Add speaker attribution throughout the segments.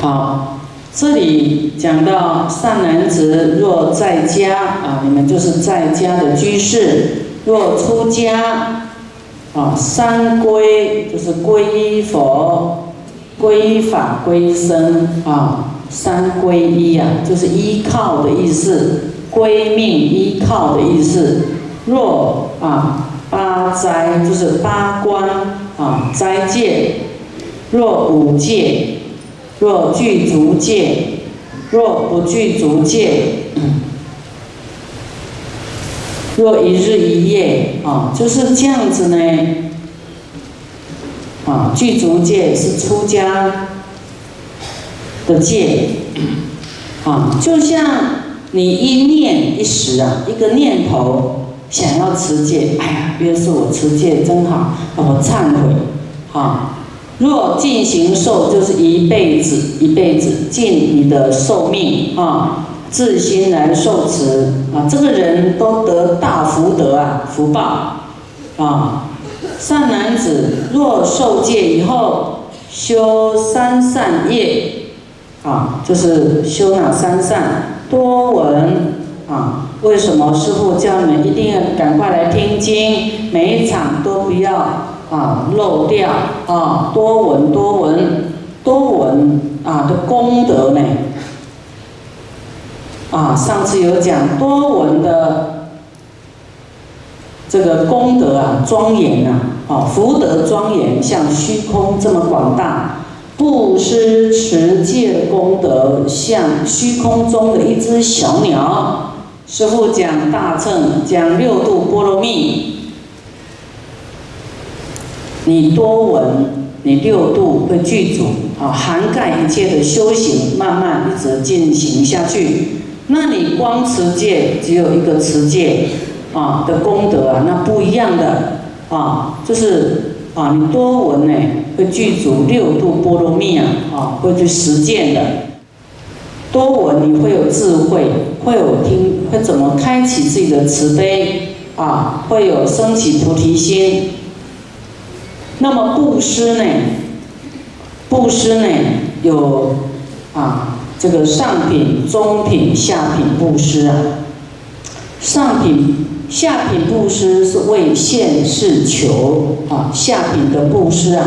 Speaker 1: 好，这里讲到善男子若在家啊，你们就是在家的居士；若出家啊，三归就是皈依佛、皈依法、皈依僧啊，三皈依啊，就是依靠的意思，归命依靠的意思。若啊，八斋就是八关啊，斋戒；若五戒。若具足戒，若不具足戒，若一日一夜啊，就是这样子呢。啊，具足戒是出家的戒，啊，就像你一念一时啊，一个念头想要持戒，哎呀，约是我持戒真好，我忏悔，啊。若尽行寿，就是一辈子，一辈子尽你的寿命啊，自心来受持啊，这个人都得大福德啊，福报啊。善男子若受戒以后，修三善业啊，就是修哪三善？多闻啊。为什么师父叫你们一定要赶快来听经？每一场都不要。啊，漏掉啊，多闻多闻多闻啊的功德呢？啊，上次有讲多闻的这个功德啊，庄严啊，啊，福德庄严，像虚空这么广大。布施持戒功德，像虚空中的一只小鸟。师父讲大乘，讲六度波罗蜜。你多闻，你六度会具足，啊，涵盖一切的修行，慢慢一直进行下去。那你光持戒，只有一个持戒，啊的功德啊，那不一样的，啊，就是啊，你多闻呢，会具足六度波罗蜜啊，啊，会去实践的。多闻你会有智慧，会有听，会怎么开启自己的慈悲，啊，会有升起菩提心。那么布施呢？布施呢有啊，这个上品、中品、下品布施啊。上品、下品布施是为现世求啊，下品的布施啊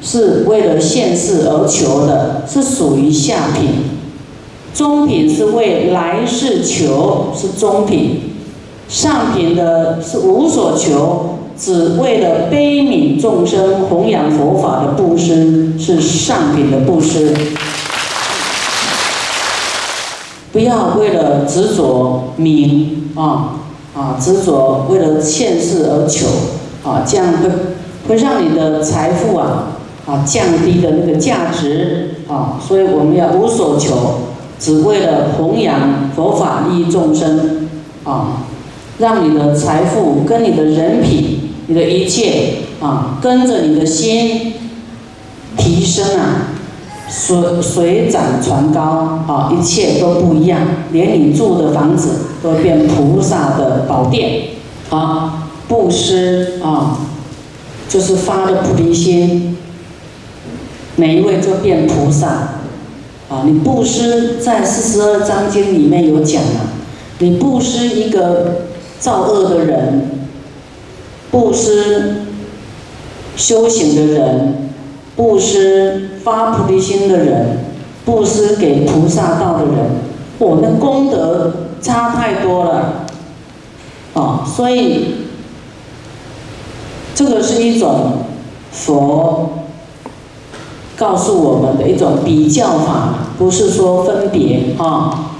Speaker 1: 是为了现世而求的，是属于下品。中品是为来世求，是中品。上品的是无所求。只为了悲悯众生、弘扬佛法的布施是上品的布施，不要为了执着名啊啊执着为了现世而求啊，这样会会让你的财富啊啊降低的那个价值啊，所以我们要无所求，只为了弘扬佛法、利益众生啊，让你的财富跟你的人品。你的一切啊，跟着你的心提升啊，水水涨船高啊，一切都不一样，连你住的房子都变菩萨的宝殿啊，布施啊，就是发的菩提心，每一位就变菩萨啊。你布施在四十二章经里面有讲啊，你布施一个造恶的人。布施修行的人，布施发菩提心的人，布施给菩萨道的人，我们功德差太多了，啊，所以这个是一种佛告诉我们的一种比较法，不是说分别啊。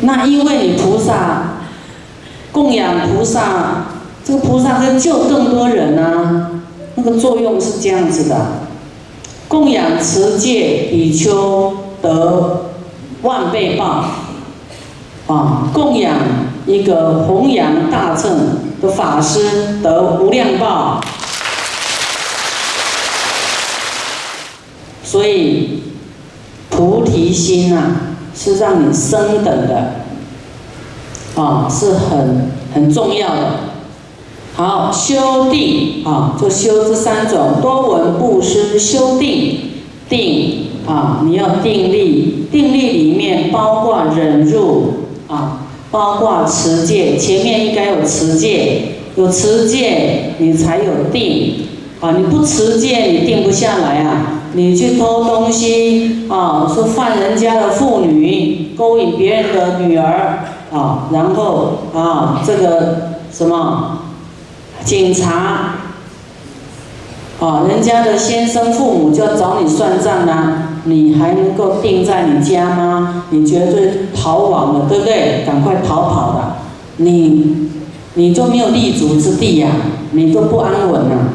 Speaker 1: 那因为你菩萨供养菩萨。这个菩萨在救更多人啊，那个作用是这样子的：供养持戒比丘得万倍报，啊，供养一个弘扬大乘的法师得无量报。所以菩提心啊，是让你升等的，啊，是很很重要的。好，修定啊，就修这三种多闻布施，修定定啊，你要定力，定力里面包括忍辱啊，包括持戒，前面应该有持戒，有持戒你才有定啊，你不持戒你定不下来啊，你去偷东西啊，说犯人家的妇女，勾引别人的女儿啊，然后啊这个什么警察。啊，人家的先生父母就要找你算账呢，你还能够定在你家吗？你绝对逃亡了，对不对？赶快逃跑的，你你就没有立足之地呀，你都不安稳呐，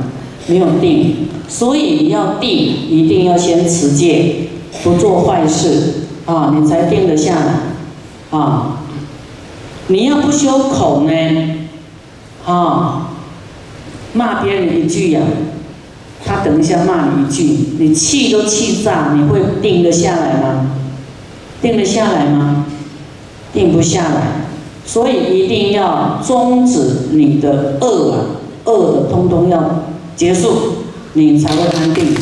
Speaker 1: 没有定，所以你要定，一定要先持戒，不做坏事啊，你才定得下来啊。你要不修口呢，啊，骂别人一句呀。他等一下骂你一句，你气都气炸，你会定得下来吗？定得下来吗？定不下来，所以一定要终止你的恶啊，恶的通通要结束，你才会安定。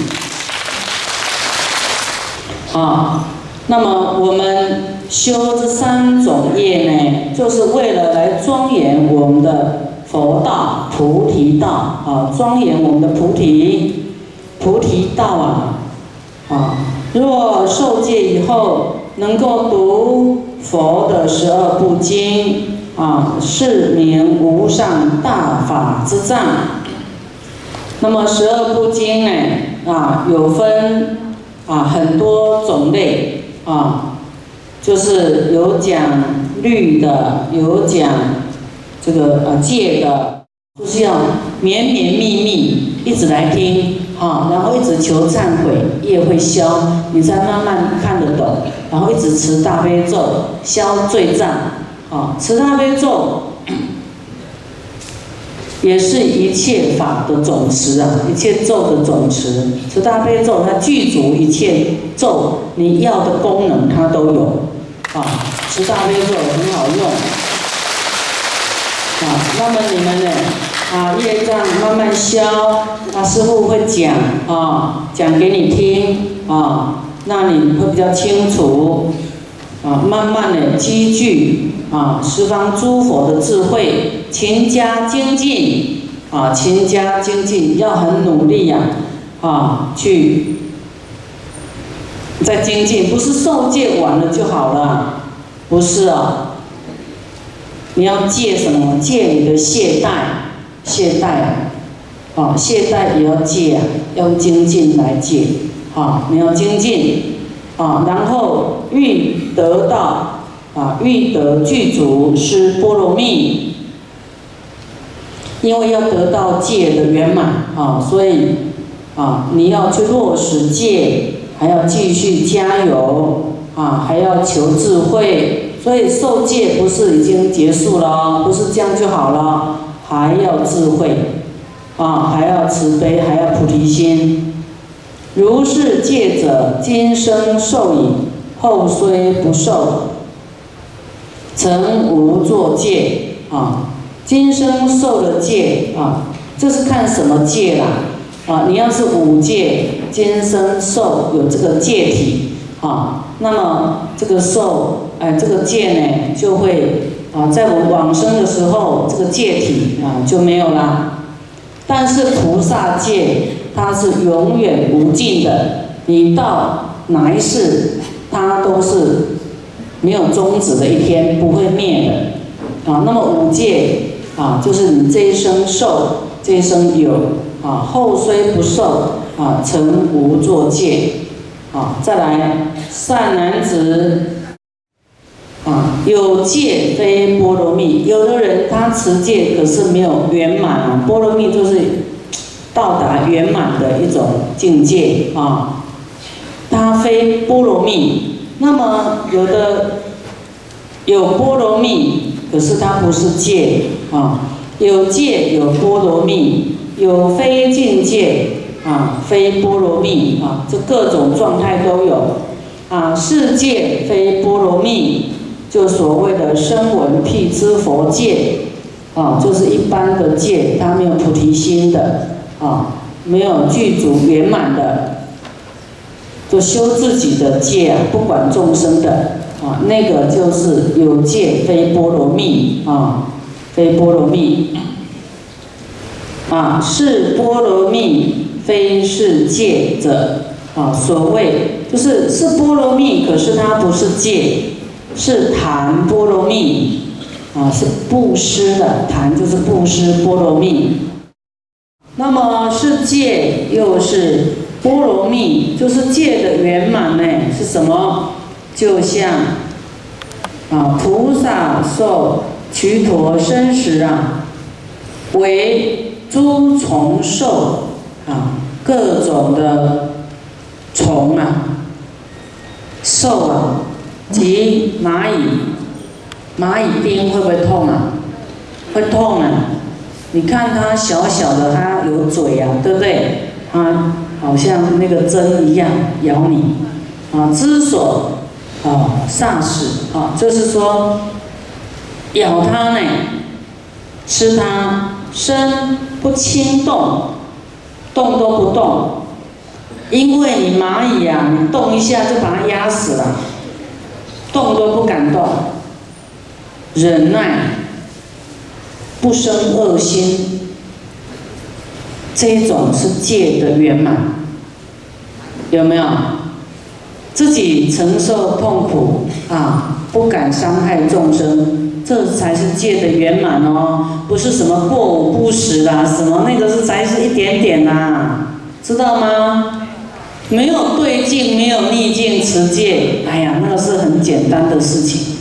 Speaker 1: 啊，那么我们修这三种业呢，就是为了来庄严我们的。佛道、菩提道啊，庄严我们的菩提，菩提道啊，啊，若受戒以后能够读佛的十二部经啊，是名无上大法之藏。那么十二部经呢啊，有分啊很多种类啊，就是有讲律的，有讲。这个呃戒的，就是要绵绵密密一直来听，哈，然后一直求忏悔，业会消，你才慢慢看得懂，然后一直持大悲咒消罪障，啊，持大悲咒也是一切法的总持啊，一切咒的总持，持大悲咒它具足一切咒你要的功能它都有，啊，持大悲咒很好用。啊，那么你们呢？啊，业障慢慢消，啊，师傅会讲啊，讲给你听啊，那你会比较清楚啊，慢慢的积聚啊，十方诸佛的智慧，勤加精进啊，勤加精进，要很努力呀啊，去在精进，不是受戒完了就好了，不是啊。你要戒什么？戒你的懈怠，懈怠啊！啊，懈怠也要戒啊，要精进来戒啊！你要精进啊，然后欲得到啊，欲得具足是波罗蜜，因为要得到戒的圆满啊，所以啊，你要去落实戒，还要继续加油啊，还要求智慧。所以受戒不是已经结束了，不是这样就好了，还要智慧，啊，还要慈悲，还要菩提心。如是戒者，今生受矣，后虽不受，曾无作戒啊。今生受了戒啊，这是看什么戒啦？啊，你要是五戒，今生受有这个戒体啊，那么这个受。哎，这个戒呢，就会啊，在我往生的时候，这个戒体啊就没有了。但是菩萨戒它是永远无尽的，你到哪一世，它都是没有终止的一天，不会灭的。啊，那么五戒啊，就是你这一生受，这一生有啊，后虽不受啊，曾无作戒。啊，再来善男子。啊，有戒非波罗蜜。有的人他持戒，可是没有圆满啊。波罗蜜就是到达圆满的一种境界啊。他非波罗蜜。那么有的有波罗蜜，可是它不是戒啊。有戒有波罗蜜，有非境界啊，非波罗蜜啊，这各种状态都有啊。世界非波罗蜜。就所谓的声闻辟支佛戒，啊，就是一般的戒，它没有菩提心的，啊，没有具足圆满的，就修自己的戒啊，不管众生的啊，那个就是有戒非波罗蜜啊，非波罗蜜啊，是波罗蜜非是戒者啊，所谓就是是波罗蜜，可是它不是戒，是谈波罗蜜啊，是布施的谈就是布施波罗蜜，那么是戒又是。波罗蜜就是戒的圆满呢，是什么？就像啊，菩萨受瞿陀生时啊，为诸虫兽啊，各种的虫啊、兽啊，及蚂蚁，蚂蚁叮会不会痛啊？会痛啊！你看它小小的，它有嘴呀，对不对？它。好像那个针一样咬你，啊，之所啊杀死啊，就是说咬它呢，吃它，身不轻动，动都不动，因为你蚂蚁呀，你动一下就把它压死了，动都不敢动，忍耐，不生恶心。这种是戒的圆满，有没有？自己承受痛苦啊，不敢伤害众生，这才是戒的圆满哦。不是什么过午不食啦，什么那个是才是一点点呐，知道吗？没有对境，没有逆境持戒，哎呀，那个是很简单的事情。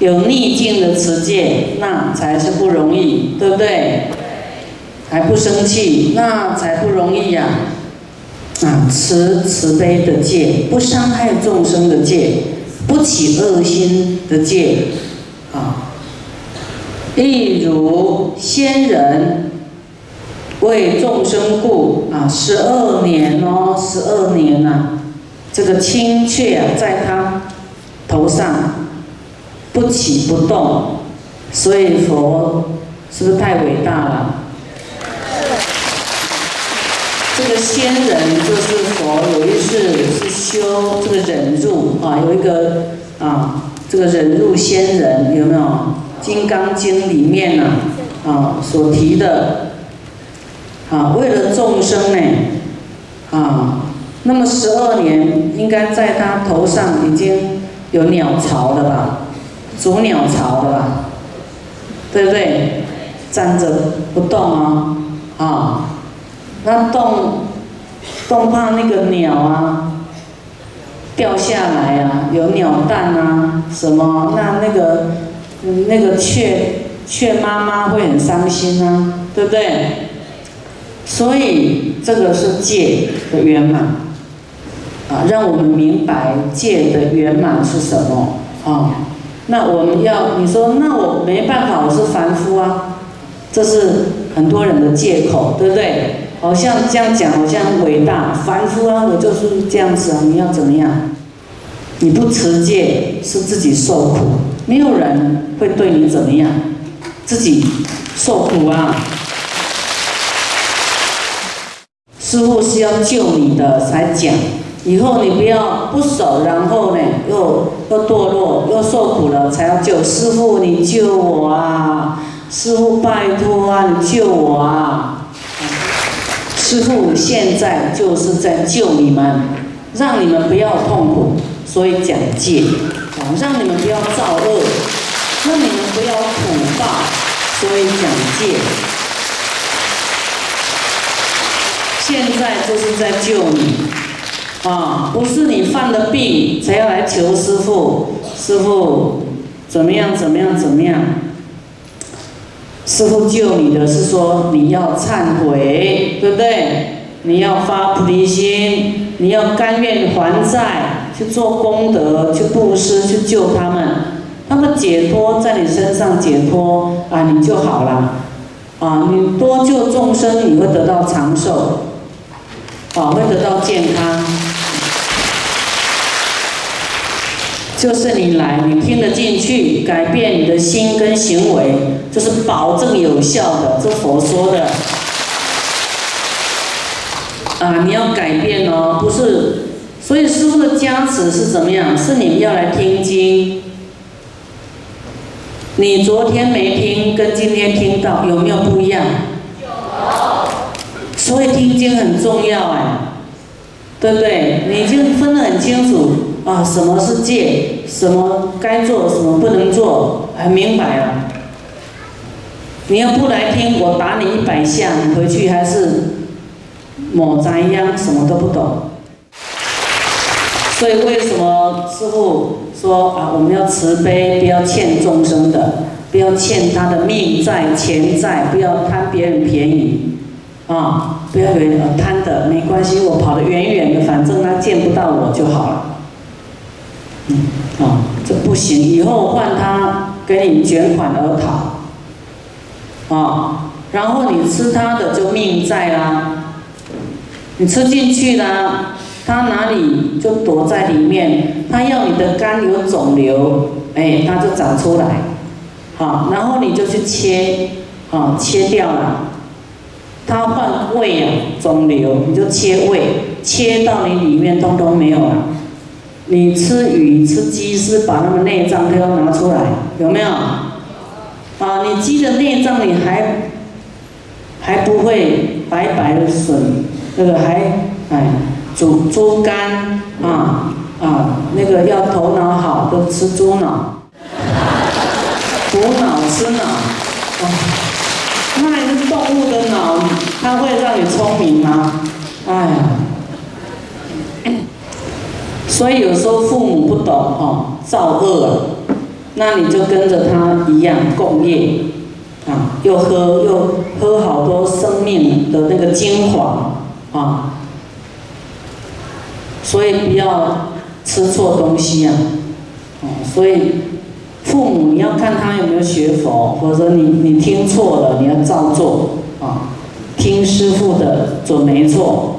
Speaker 1: 有逆境的持戒，那才是不容易，对不对？还不生气，那才不容易呀！啊，慈慈悲的戒，不伤害众生的戒，不起恶心的戒，啊，例如仙人为众生故啊，十二年哦，十二年呐，这个青雀啊，在他头上不起不动，所以佛是不是太伟大了？这仙人就是佛，有一次是修这个忍辱啊，有一个啊，这个忍辱仙人有没有？《金刚经》里面呢啊所提的啊，为了众生呢啊，那么十二年应该在他头上已经有鸟巢了吧？筑鸟巢的吧？对不对？站着不动啊啊。那动，动怕那个鸟啊掉下来啊，有鸟蛋啊什么？那那个那个雀雀妈妈会很伤心啊，对不对？所以这个是戒的圆满啊，让我们明白戒的圆满是什么啊？那我们要你说，那我没办法，我是凡夫啊，这是很多人的借口，对不对？好像这样讲，好像很伟大。凡夫啊，我就是这样子啊，你要怎么样？你不持戒是自己受苦，没有人会对你怎么样，自己受苦啊。师傅是要救你的才讲，以后你不要不守，然后呢又又堕落又受苦了，才要救师傅，你救我啊！师傅拜托啊，你救我啊！师父现在就是在救你们，让你们不要痛苦，所以讲戒，啊，让你们不要造恶，让你们不要苦报，所以讲戒。现在就是在救你，啊，不是你犯了病才要来求师父，师父怎么样怎么样怎么样。师傅救你的是说你要忏悔，对不对？你要发菩提心，你要甘愿还债，去做功德，去布施，去救他们，他们解脱在你身上解脱啊，你就好了啊！你多救众生，你会得到长寿，啊，会得到健康。就是你来，你听得进去，改变你的心跟行为，就是保证有效的。这佛说的，啊，你要改变哦，不是。所以师傅的加持是怎么样？是你要来听经。你昨天没听，跟今天听到有没有不一样？有。所以听经很重要哎，对不对？你已经分得很清楚啊，什么是戒，什么该做，什么不能做，很明白啊。你要不来听，我打你一百下，你回去还是抹杂样，什么都不懂。所以为什么师傅说啊，我们要慈悲，不要欠众生的，不要欠他的命债、钱债，不要贪别人便宜，啊，不要以为贪的没关系，我跑得远远的，反正他见不到我就好了。嗯，啊，这不行，以后换他给你卷款而逃，啊，然后你吃他的就命在啦，你吃进去啦。他哪里就躲在里面，他要你的肝有肿瘤，哎，他就长出来，好，然后你就去切，啊，切掉了，他换胃啊，肿瘤，你就切胃，切到你里面通通没有了。你吃鱼吃鸡是把那个内脏都要拿出来，有没有？啊，你鸡的内脏你还还不会白白的损，那个还哎。煮猪肝啊啊，那个要头脑好，都吃猪脑，补脑吃脑，啊，那是动物的脑，它会让你聪明吗？哎，所以有时候父母不懂哦，造恶，那你就跟着他一样共业，啊，又喝又喝好多生命的那个精华啊。所以不要吃错东西啊！哦，所以父母你要看他有没有学佛，或者你你听错了，你要照做啊，听师傅的准没错。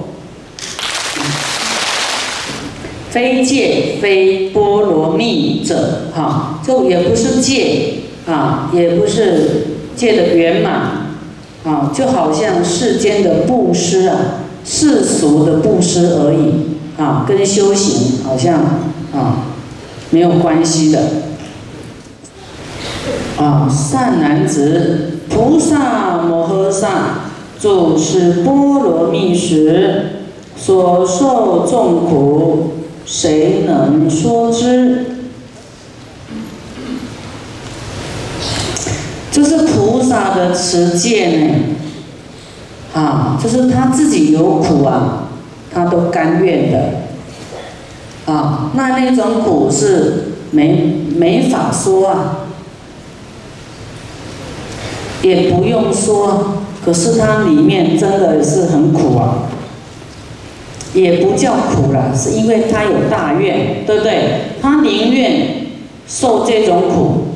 Speaker 1: 非戒非波罗蜜者，哈，就也不是戒啊，也不是戒的圆满啊，就好像世间的布施啊，世俗的布施而已。啊，跟修行好像啊没有关系的。啊，善男子，菩萨摩诃萨住持波罗蜜时所受众苦，谁能说之？这是菩萨的持戒呢。啊，就是他自己有苦啊。他都甘愿的，啊，那那种苦是没没法说啊，也不用说，可是它里面真的是很苦啊，也不叫苦了，是因为他有大愿，对不对？他宁愿受这种苦，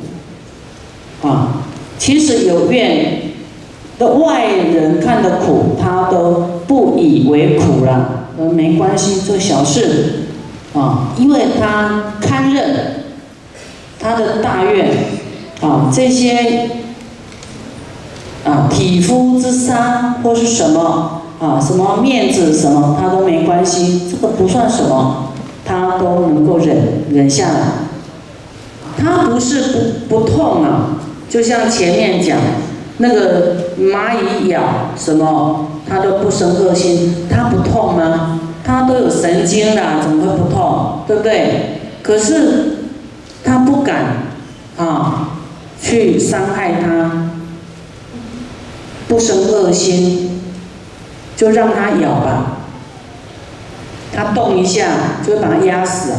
Speaker 1: 啊，其实有愿的外人看的苦，他都不以为苦了。呃，没关系，做小事，啊，因为他堪忍，他的大愿，啊，这些，啊，匹夫之伤或是什么，啊，什么面子什么，他都没关系，这个不算什么，他都能够忍忍下来。他不是不不痛啊，就像前面讲，那个蚂蚁咬什么。他都不生恶心，他不痛吗？他都有神经的，怎么会不痛？对不对？可是他不敢啊，去伤害他，不生恶心，就让他咬吧。他动一下，就会把他压死。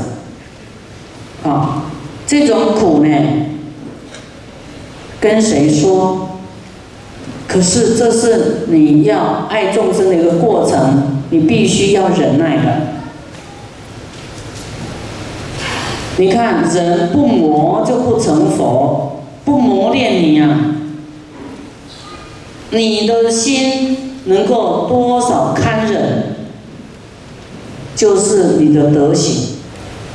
Speaker 1: 啊，这种苦呢，跟谁说？可是这是你要爱众生的一个过程，你必须要忍耐的。你看，人不磨就不成佛，不磨练你啊，你的心能够多少堪忍，就是你的德行。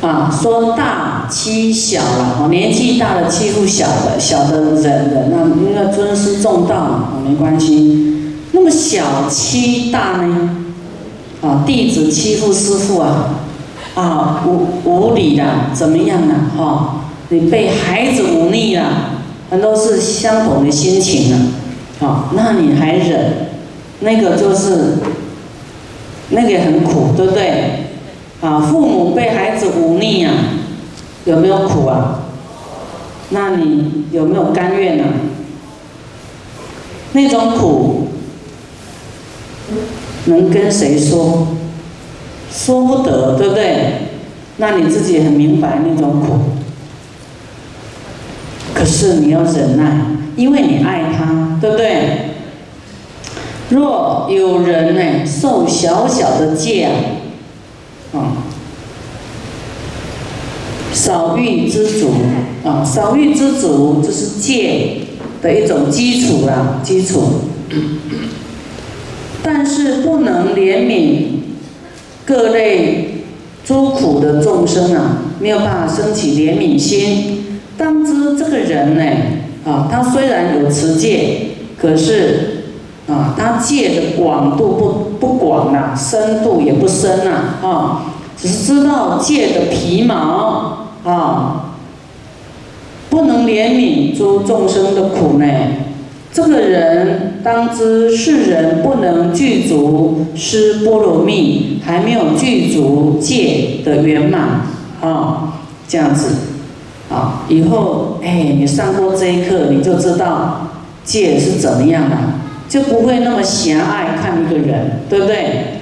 Speaker 1: 啊，说大欺小了，年纪大了欺负小的，小的人的，那因为尊师重道嘛，没关系。那么小欺大呢？啊，弟子欺负师傅啊，啊无无理的，怎么样呢？哈，你被孩子忤逆了，很多是相同的心情啊，好，那你还忍，那个就是那个也很苦，对不对？啊，父母被孩子忤逆啊，有没有苦啊？那你有没有甘愿呢？那种苦能跟谁说？说不得，对不对？那你自己很明白那种苦，可是你要忍耐，因为你爱他，对不对？若有人呢受小小的戒啊，啊，少欲知足啊，少欲知足就是戒的一种基础啦，基础。但是不能怜悯各类诸苦的众生啊，没有办法升起怜悯心。当知这个人呢，啊，他虽然有持戒，可是啊，他戒的广度不不广呐，深度也不深呐，啊，只是知道戒的皮毛啊，不能怜悯诸众生的苦呢。这个人当知世人不能具足施波罗蜜，还没有具足戒的圆满啊，这样子啊，以后哎，你上过这一课，你就知道戒是怎么样的，就不会那么狭隘看一个人，对不对？